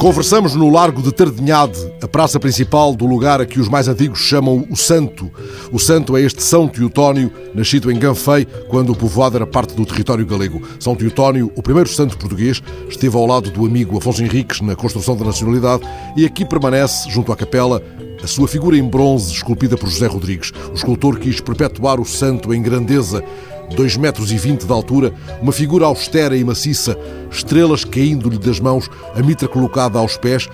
Conversamos no Largo de Tardinhade, a praça principal do lugar a que os mais antigos chamam o Santo. O Santo é este São Teotónio, nascido em Ganfei, quando o povoado era parte do território galego. São Teotónio, o primeiro santo português, esteve ao lado do amigo Afonso Henriques na construção da nacionalidade e aqui permanece, junto à capela, a sua figura em bronze, esculpida por José Rodrigues. O escultor quis perpetuar o santo em grandeza, 2 metros e 20 de altura, uma figura austera e maciça, estrelas caindo-lhe das mãos, a mitra colocada aos pés,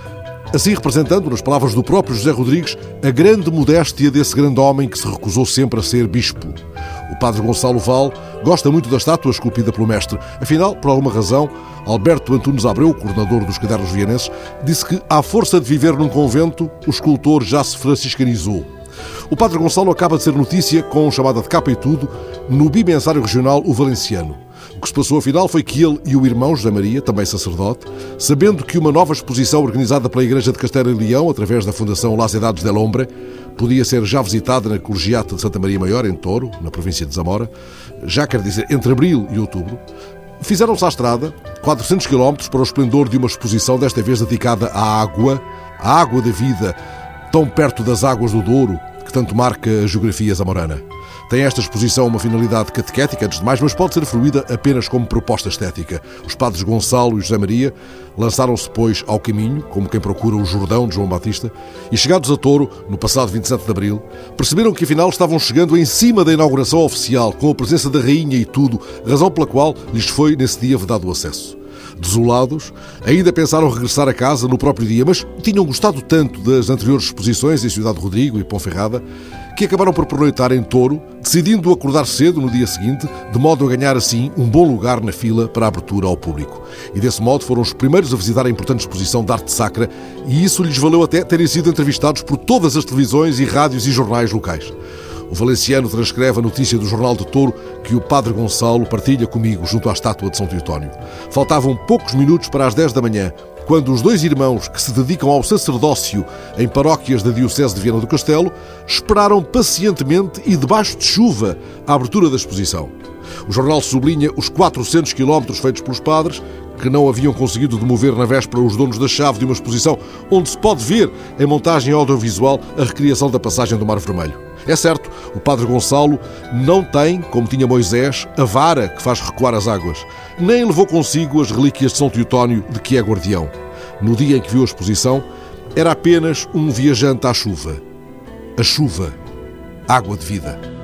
assim representando, nas palavras do próprio José Rodrigues, a grande modéstia desse grande homem que se recusou sempre a ser bispo. O padre Gonçalo Val gosta muito da estátua esculpida pelo mestre. Afinal, por alguma razão, Alberto Antunes Abreu, coordenador dos cadernos vienenses, disse que, à força de viver num convento, o escultor já se franciscanizou. O Padre Gonçalo acaba de ser notícia, com chamada de capa e tudo, no bimensário regional O Valenciano. O que se passou afinal foi que ele e o irmão José Maria, também sacerdote, sabendo que uma nova exposição organizada pela Igreja de Castelo e Leão, através da Fundação Las Edades del Hombre, podia ser já visitada na Colegiata de Santa Maria Maior, em Touro, na província de Zamora, já quer dizer entre abril e outubro, fizeram-se à estrada 400 km para o esplendor de uma exposição, desta vez dedicada à água, à água da vida, tão perto das águas do Douro, que tanto marca a geografia zamorana. Tem esta exposição uma finalidade catequética, antes de mais, mas pode ser fruída apenas como proposta estética. Os padres Gonçalo e José Maria lançaram-se, pois, ao caminho, como quem procura o Jordão de João Batista, e chegados a Touro, no passado 27 de abril, perceberam que afinal estavam chegando em cima da inauguração oficial, com a presença da rainha e tudo, razão pela qual lhes foi nesse dia vedado o acesso desolados, ainda pensaram regressar a casa no próprio dia, mas tinham gostado tanto das anteriores exposições em Cidade Rodrigo e Ponferrada que acabaram por pernoitar em Touro, decidindo acordar cedo no dia seguinte, de modo a ganhar assim um bom lugar na fila para a abertura ao público. E desse modo foram os primeiros a visitar a importante exposição de arte sacra e isso lhes valeu até terem sido entrevistados por todas as televisões e rádios e jornais locais. O valenciano transcreve a notícia do Jornal de Touro que o Padre Gonçalo partilha comigo junto à estátua de São Teotónio. Faltavam poucos minutos para as 10 da manhã, quando os dois irmãos que se dedicam ao sacerdócio em paróquias da Diocese de Viana do Castelo esperaram pacientemente e debaixo de chuva a abertura da exposição. O jornal sublinha os 400 quilómetros feitos pelos padres, que não haviam conseguido demover na véspera os donos da chave de uma exposição onde se pode ver, em montagem audiovisual, a recriação da passagem do Mar Vermelho. É certo, o padre Gonçalo não tem, como tinha Moisés, a vara que faz recuar as águas, nem levou consigo as relíquias de São Teotónio de que é guardião. No dia em que viu a exposição, era apenas um viajante à chuva. A chuva, água de vida.